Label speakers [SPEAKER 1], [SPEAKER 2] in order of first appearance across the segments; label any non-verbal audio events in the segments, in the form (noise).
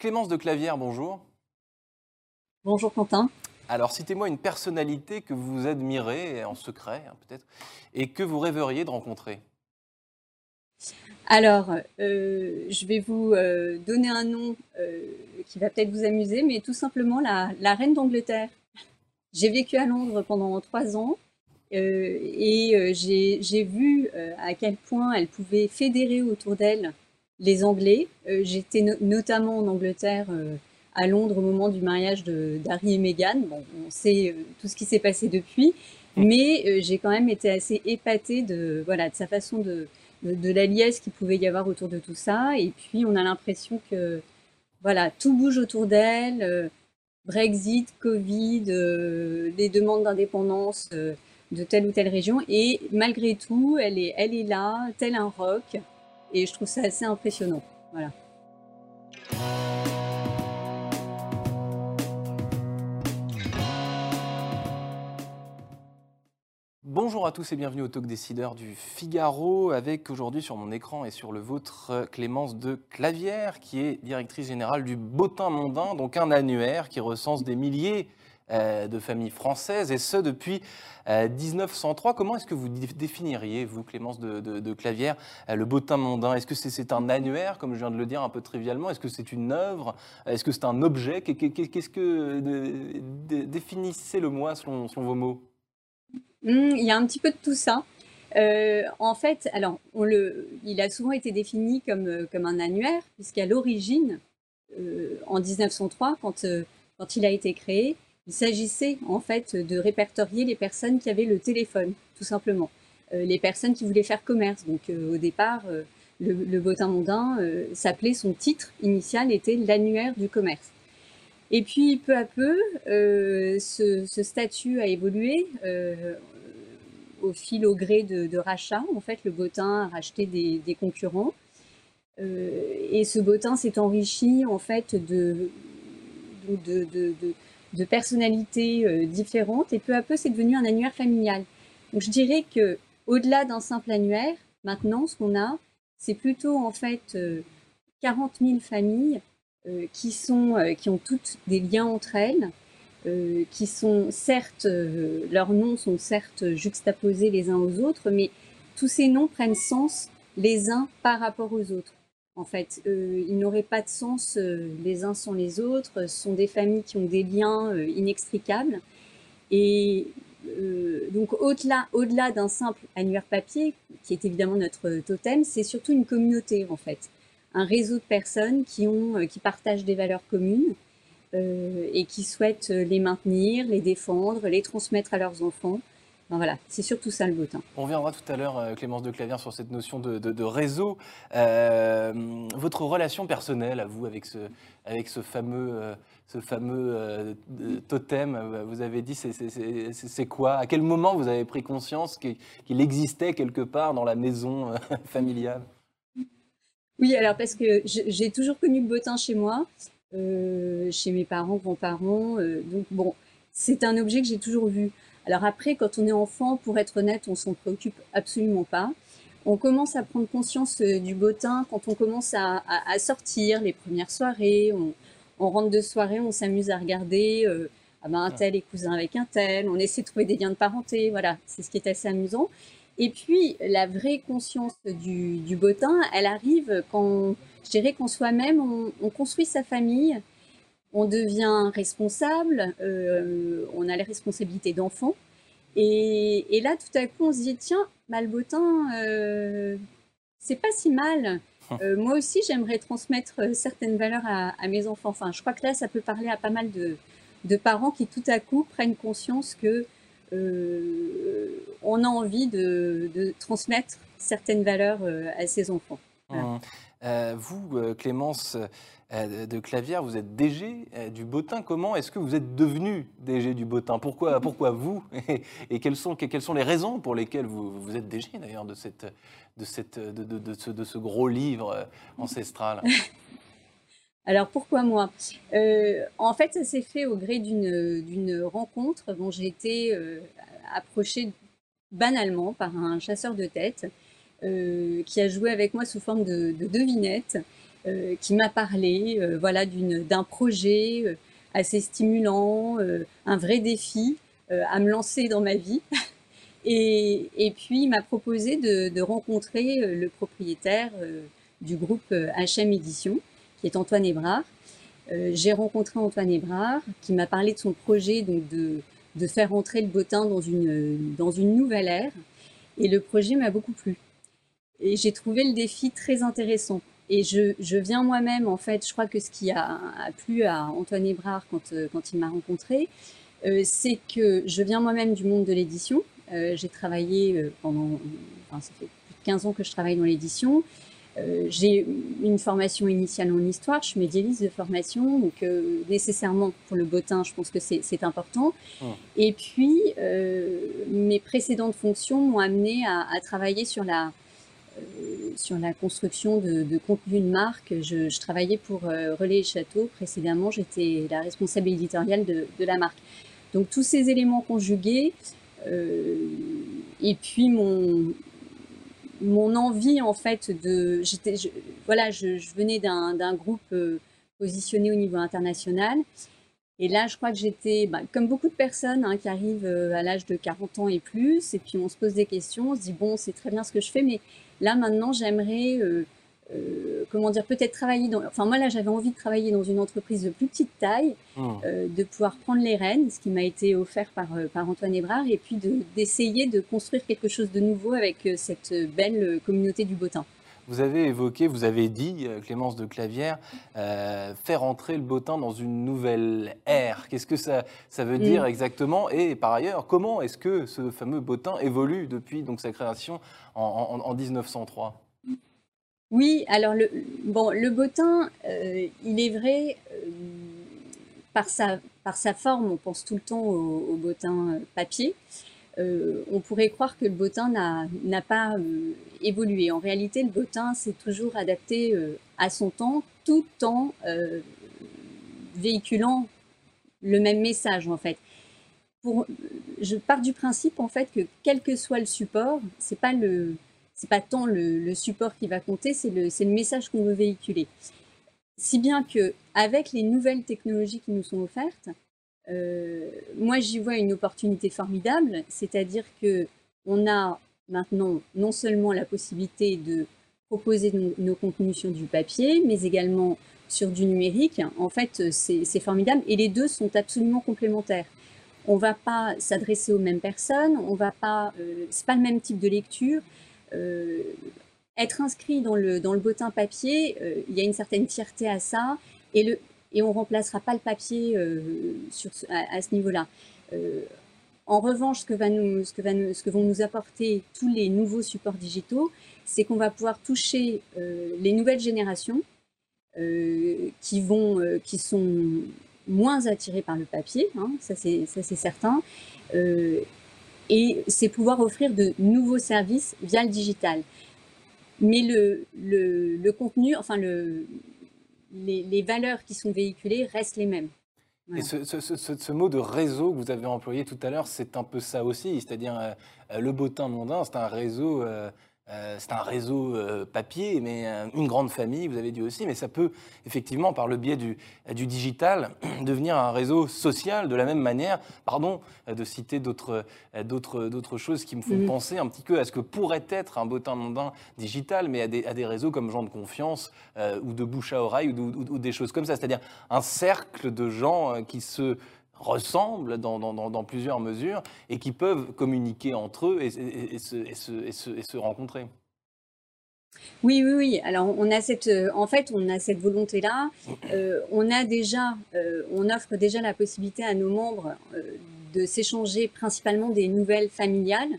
[SPEAKER 1] Clémence de Clavière, bonjour.
[SPEAKER 2] Bonjour Quentin.
[SPEAKER 1] Alors, citez-moi une personnalité que vous admirez, en secret hein, peut-être, et que vous rêveriez de rencontrer.
[SPEAKER 2] Alors, euh, je vais vous euh, donner un nom euh, qui va peut-être vous amuser, mais tout simplement la, la reine d'Angleterre. J'ai vécu à Londres pendant trois ans et j'ai vu à quel point elle pouvait fédérer autour d'elle les Anglais. J'étais notamment en Angleterre à Londres au moment du mariage d'Harry et Meghan. Bon, on sait tout ce qui s'est passé depuis, mmh. mais j'ai quand même été assez épatée de, voilà, de sa façon de, de, la liesse qu'il pouvait y avoir autour de tout ça. Et puis, on a l'impression que voilà, tout bouge autour d'elle. Euh, Brexit, Covid, euh, les demandes d'indépendance euh, de telle ou telle région. Et malgré tout, elle est, elle est là, tel un roc. Et je trouve ça assez impressionnant.
[SPEAKER 1] Bonjour à tous et bienvenue au Talk Décideur du Figaro avec aujourd'hui sur mon écran et sur le vôtre Clémence de Clavière qui est directrice générale du Bottin Mondain, donc un annuaire qui recense des milliers de familles françaises et ce depuis 1903. Euh, Comment est-ce que vous définiriez, vous Clémence de, Clavière, euh, le Bottin Mondain? Est-ce que c'est un annuaire, comme je viens de le dire un peu trivialement? Est-ce que c'est une œuvre? Est-ce que c'est un objet? Qu'est-ce que... Définissez-le-moi selon vos mots?
[SPEAKER 2] Hmm, il y a un petit peu de tout ça. Euh, en fait, alors, le, il a souvent été défini comme, euh, un annuaire, puisqu'à l'origine, euh, en 1903, quand, quand il a été créé, il s'agissait en fait de répertorier les personnes qui avaient le téléphone, tout simplement. les personnes qui voulaient faire commerce. Donc, au départ, le, le Bottin mondain s'appelait, son titre initial était l'annuaire du commerce. Et puis, peu à peu, ce, statut a évolué au fil, au gré de, rachats. En fait, le Botin a racheté des, concurrents. Euh, et ce Botin s'est enrichi en fait de, de, personnalités euh, différentes. Et peu à peu, c'est devenu un annuaire familial. Donc, je dirais que au-delà d'un simple annuaire, maintenant, ce qu'on a, c'est plutôt en fait 40 euh, 000 familles qui, sont, qui ont toutes des liens entre elles, euh, qui sont certes, euh, leurs noms sont certes juxtaposés les uns aux autres, mais tous ces noms prennent sens les uns par rapport aux autres. En fait, euh, ils n'auraient pas de sens les uns sans les autres. Ce sont des familles qui ont des liens inextricables. Et donc, au-delà au -delà, d'un simple annuaire papier, qui est évidemment notre totem, c'est surtout une communauté, en fait. Un réseau de personnes qui, ont, qui partagent des valeurs communes, euh, et qui souhaitent les maintenir, les défendre, les transmettre à leurs enfants. Voilà, c'est surtout ça le botin.
[SPEAKER 1] On reviendra tout à l'heure, euh, Clémence de Clavière, sur cette notion de, réseau. Euh, votre relation personnelle à vous avec ce, avec ce fameux, ce fameux totem, vous avez dit, c'est quoi? À quel moment vous avez pris conscience qu'il existait quelque part dans la maison (laughs) familiale?
[SPEAKER 2] Oui, alors parce que j'ai toujours connu le botin chez moi. Euh, chez mes parents, grands-parents. Euh, donc bon, c'est un objet que j'ai toujours vu. Alors après, quand on est enfant, pour être honnête, on s'en préoccupe absolument pas. On commence à prendre conscience euh, du bottin quand on commence à, sortir, les premières soirées. On, rentre de soirée, on s'amuse à regarder ah ben, un tel est cousin avec un tel. On essaie de trouver des liens de parenté. Voilà, c'est ce qui est assez amusant. Et puis, la vraie conscience du, du bottin, elle arrive quand je dirais qu'en soi-même, on, construit sa famille, on devient responsable, euh, on a les responsabilités d'enfant. Et, là, tout à coup, on se dit, tiens, Malbotin, euh, c'est pas si mal. Hum. Euh, moi aussi, j'aimerais transmettre certaines valeurs à, mes enfants. Enfin, je crois que là, ça peut parler à pas mal de, parents qui, tout à coup, prennent conscience que on a envie de, transmettre certaines valeurs à ses enfants.
[SPEAKER 1] Hum. Euh, vous, euh, Clémence euh, de Clavière, vous êtes DG du Botin. Comment est-ce que vous êtes devenu DG du Botin pourquoi, pourquoi vous? Et, quelles, sont, quelles sont les raisons pour lesquelles vous, vous êtes DG d'ailleurs de, cette, de, cette, de, de, de, ce, de ce gros livre ancestral? (laughs)
[SPEAKER 2] Alors pourquoi moi? En fait, ça s'est fait au gré d'une rencontre dont j'ai été approchée banalement par un chasseur de tête qui a joué avec moi sous forme de, de devinette. qui m'a parlé voilà, d'un projet assez stimulant, un vrai défi à me lancer dans ma vie. (laughs) Et, puis, il m'a proposé de, rencontrer le propriétaire du groupe HM Édition, qui est Antoine Hébrard. J'ai rencontré Antoine Hébrard, qui m'a parlé de son projet donc de, faire entrer le bottin dans une nouvelle ère. Et le projet m'a beaucoup plu. Et j'ai trouvé le défi très intéressant. Et je, je viens moi-même, en fait, je crois que ce qui a, a plu à Antoine Hébrard quand, euh, quand il m'a rencontré, euh, c'est que je viens moi-même du monde de l'édition. Euh, j'ai travaillé pendant, enfin, ça fait plus de 15 ans que je travaille dans l'édition. Euh, j'ai une formation initiale en histoire, je suis médiéviste de formation, donc euh, nécessairement pour le bottin, je pense que c'est important. Mmh. Et puis, euh, mes précédentes fonctions m'ont amené à, à, travailler sur la, sur la construction de, de, contenu de marque. Je, travaillais pour Relais et Château. Précédemment, j'étais la responsable éditoriale de, la marque. Donc, tous ces éléments conjugués, et puis mon, mon envie en fait de, voilà, je, je venais d'un groupe euh, positionné au niveau international. Et là, je crois que j'étais, bah, comme beaucoup de personnes hein, qui arrivent euh, à l'âge de 40 ans et plus, et puis on se pose des questions, on se dit, bon, c'est très bien ce que je fais, mais là, maintenant, j'aimerais euh, euh, comment dire, peut-être travailler dans. Enfin, moi, là, j'avais envie de travailler dans une entreprise de plus petite taille, mmh. euh, de pouvoir prendre les rênes, ce qui m'a été offert par, par Antoine Hébrard, et puis d'essayer de, construire quelque chose de nouveau avec cette belle communauté du bottin.
[SPEAKER 1] Vous avez évoqué, vous avez dit, Clémence de Clavière, euh, faire entrer le bottin dans une nouvelle ère. Qu'est-ce que ça, ça veut dire mmh. exactement? Et par ailleurs, comment est-ce que ce fameux bottin évolue depuis donc, sa création en, en, en 1903
[SPEAKER 2] oui, alors le, bon, le bottin, euh, il est vrai, euh, par, sa, par sa forme, on pense tout le temps au, au bottin euh, papier. Euh, on pourrait croire que le bottin n'a pas euh, évolué. En réalité, le bottin s'est toujours adapté euh, à son temps, tout en véhiculant le même message, en fait. Je pars du principe, en fait, que quel que soit le support, c'est pas pas tant le, support qui va compter, c'est le, le, message qu'on veut véhiculer. Si bien que avec les nouvelles technologies qui nous sont offertes, euh, moi j'y vois une opportunité formidable, c'est-à-dire que on a maintenant non seulement la possibilité de proposer nos, contenus sur du papier, mais également sur du numérique. En fait, c'est formidable et les deux sont absolument complémentaires. On va pas s'adresser aux mêmes personnes, on va pas, euh, c'est pas le même type de lecture. Euh, être inscrit dans le, dans bottin papier, euh, il y a une certaine fierté à ça, et, on remplacera pas le papier à ce niveau-là. En revanche, ce que, vont nous apporter tous les nouveaux supports digitaux, c'est qu'on va pouvoir toucher les nouvelles générations qui, vont, qui sont moins attirées par le papier, hein, ça c'est certain, et c'est pouvoir offrir de nouveaux services via le digital. Mais le, contenu, enfin le, les, les, valeurs qui sont véhiculées restent les mêmes.
[SPEAKER 1] Et ce, ce, ce, mot de réseau que vous avez employé tout à l'heure, c'est un peu ça aussi, c'est-à-dire euh, le bottin mondain, c'est un réseau euh, euh, c'est un réseau euh, papier, mais euh, une grande famille, vous avez dit aussi, mais ça peut effectivement, par le biais du, du digital, (clears throat) devenir un réseau social de la même manière. Pardon de citer d'autres choses qui me font mmh. penser un petit peu à ce que pourrait être un bottin mondain digital, mais à des, à des réseaux comme gens de confiance ou de bouche à oreille ou, ou, ou des choses comme ça. C'est-à-dire un cercle de gens qui se ressemblent dans, plusieurs mesures et qui peuvent communiquer entre eux et, se, rencontrer.
[SPEAKER 2] Oui, oui, oui. Alors, on a cette, euh, en fait, on a cette volonté-là. Euh, on a déjà, euh, on offre déjà la possibilité à nos membres de s'échanger principalement des nouvelles familiales,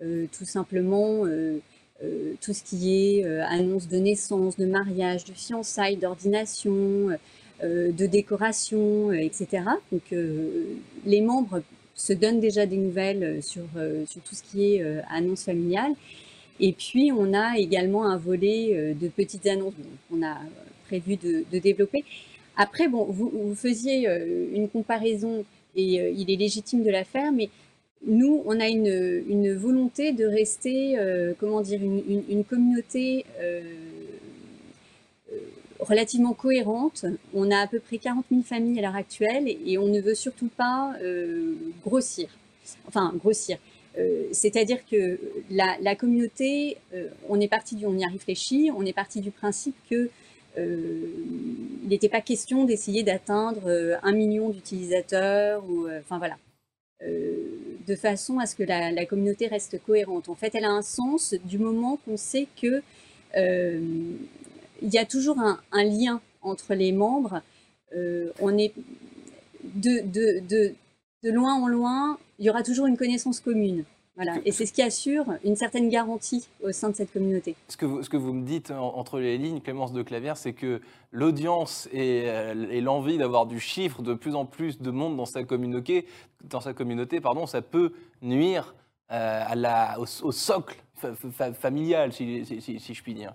[SPEAKER 2] tout simplement tout ce qui est annonce de naissance, de mariage, de fiançailles, d'ordination, de décoration, euh, etc. Donc euh, les membres se donnent déjà des nouvelles sur, sur tout ce qui est annonce familiale. Et puis, on a également un volet de petites annonces qu'on a prévu de, développer. Après, bon, vous, faisiez une comparaison et il est légitime de la faire, mais nous, on a une, une volonté de rester, comment dire, une, une communauté relativement cohérente. On a à peu près 40 000 familles à l'heure actuelle et on ne veut surtout pas grossir. Enfin, grossir. C'est-à-dire que la, communauté, on est parti du, on y a réfléchi, on est parti du principe que il n'était pas question d'essayer d'atteindre un million d'utilisateurs enfin voilà, de façon à ce que la, communauté reste cohérente. En fait, elle a un sens du moment qu'on sait que il y a toujours un, lien entre les membres. on est de, loin en loin, il y aura toujours une connaissance commune. Voilà. Et c'est ce qui assure une certaine garantie au sein de cette communauté.
[SPEAKER 1] Ce que vous, me dites entre les lignes, Clémence de Clavière, c'est que l'audience et, euh, l'envie d'avoir du chiffre, de plus en plus de monde dans sa communauté, pardon, ça peut nuire euh, au, socle familial, si, je puis dire.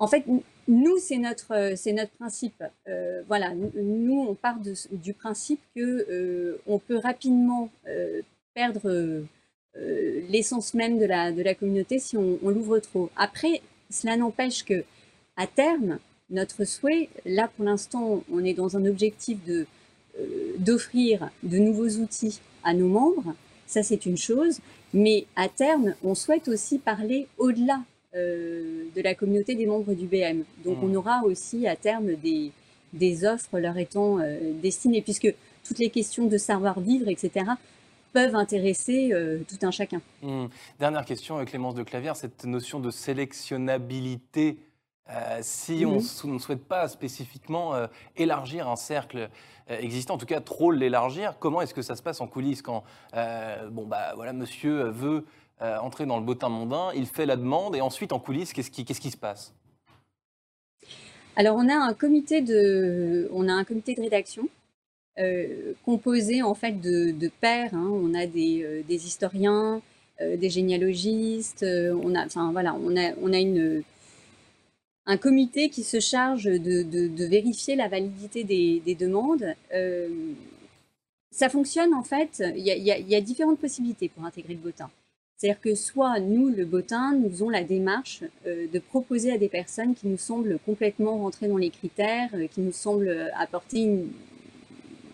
[SPEAKER 2] En fait, nous, c'est notre, notre principe. Euh, voilà, nous, on part du principe que on peut rapidement perdre euh, l'essence même de la, communauté si on, l'ouvre trop. Après, cela n'empêche que à terme, notre souhait, là pour l'instant, on est dans un objectif de euh, d'offrir de nouveaux outils à nos membres. Ça, c'est une chose. Mais à terme, on souhaite aussi parler au-delà euh, de la communauté des membres du BM. Donc, mmh. on aura aussi à terme des, des offres leur étant destinées, puisque toutes les questions de savoir-vivre, etc., peuvent intéresser euh, tout un chacun.
[SPEAKER 1] Hmm. Dernière question, euh, Clémence de Clavière, cette notion de sélectionnabilité. Euh, si on ne souhaite pas spécifiquement élargir un cercle existant, en tout cas trop l'élargir, comment est-ce que ça se passe en coulisses quand bon bah voilà monsieur veut entrer dans le bottin mondain, il fait la demande et ensuite en coulisses qu'est-ce qui, se passe?
[SPEAKER 2] Alors on a un comité de on a un comité de rédaction euh, composé en fait de, pairs. Hein. On a des, euh, historiens, euh, des généalogistes. on a, enfin voilà, on a, on a une un comité qui se charge de, vérifier la validité des, des demandes. ça fonctionne en fait, il y, y, y, a différentes possibilités pour intégrer le botin. C'est-à-dire que soit nous, le botin, nous faisons la démarche de proposer à des personnes qui nous semblent complètement rentrer dans les critères, qui nous semblent apporter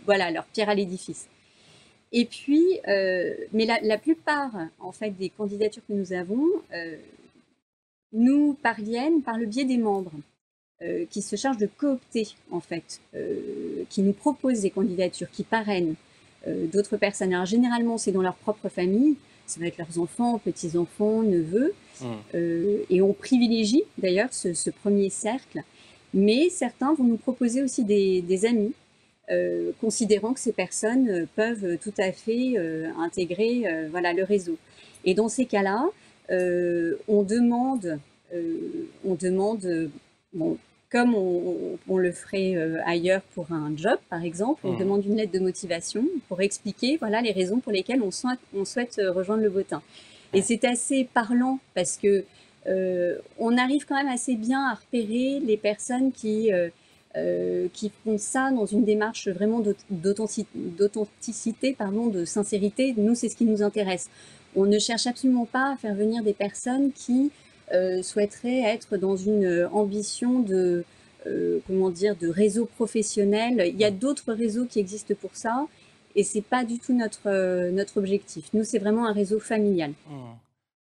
[SPEAKER 2] voilà, leur pierre à l'édifice. Et puis, euh, mais la, plupart en fait des candidatures que nous avons euh, nous parviennent par le biais des membres euh, qui se chargent de coopter en fait, qui nous proposent des candidatures, qui parrainent d'autres personnes. Alors généralement, c'est dans leur propre famille, ça va être leurs enfants, petits-enfants, neveux, mmh. et on privilégie d'ailleurs ce, premier cercle. Mais certains vont nous proposer aussi des amis euh, considérant que ces personnes euh, peuvent tout à fait euh, intégrer voilà, le réseau. Et dans ces cas-là, on demande, on demande bon, comme on, le ferait ailleurs pour un job, par exemple, on mmh. demande une lettre de motivation pour expliquer voilà, les raisons pour lesquelles on souhaite, on souhaite rejoindre le botin. Et c'est assez parlant parce que on arrive quand même assez bien à repérer les personnes qui euh, qui font ça dans une démarche vraiment d'authenticité, pardon, de sincérité. Nous, c'est ce qui nous intéresse. On ne cherche absolument pas à faire venir des personnes qui euh, souhaiteraient être dans une ambition de, euh, comment dire, de réseau professionnel. Il y a d'autres réseaux qui existent pour ça, et c'est pas du tout notre notre objectif. Nous, c'est vraiment un réseau familial. Mmh.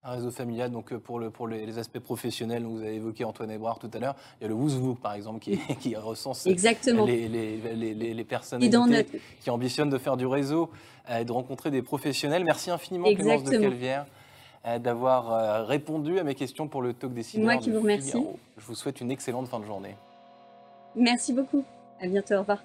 [SPEAKER 1] Un réseau familial, donc euh, pour, le, pour les, aspects professionnels, vous avez évoqué Antoine Ebrard tout à l'heure, il y a le Wouzvou, par exemple, qui, (laughs) qui recense
[SPEAKER 2] Exactement.
[SPEAKER 1] Les, les, les, personnes qui ambitionnent de faire du réseau euh, et de rencontrer des professionnels. Merci infiniment, Clémence de Calvière, euh, d'avoir répondu à mes questions pour le talk des
[SPEAKER 2] Moi qui vous remercie.
[SPEAKER 1] Je vous souhaite une excellente fin de journée.
[SPEAKER 2] Merci beaucoup. À bientôt. Au revoir.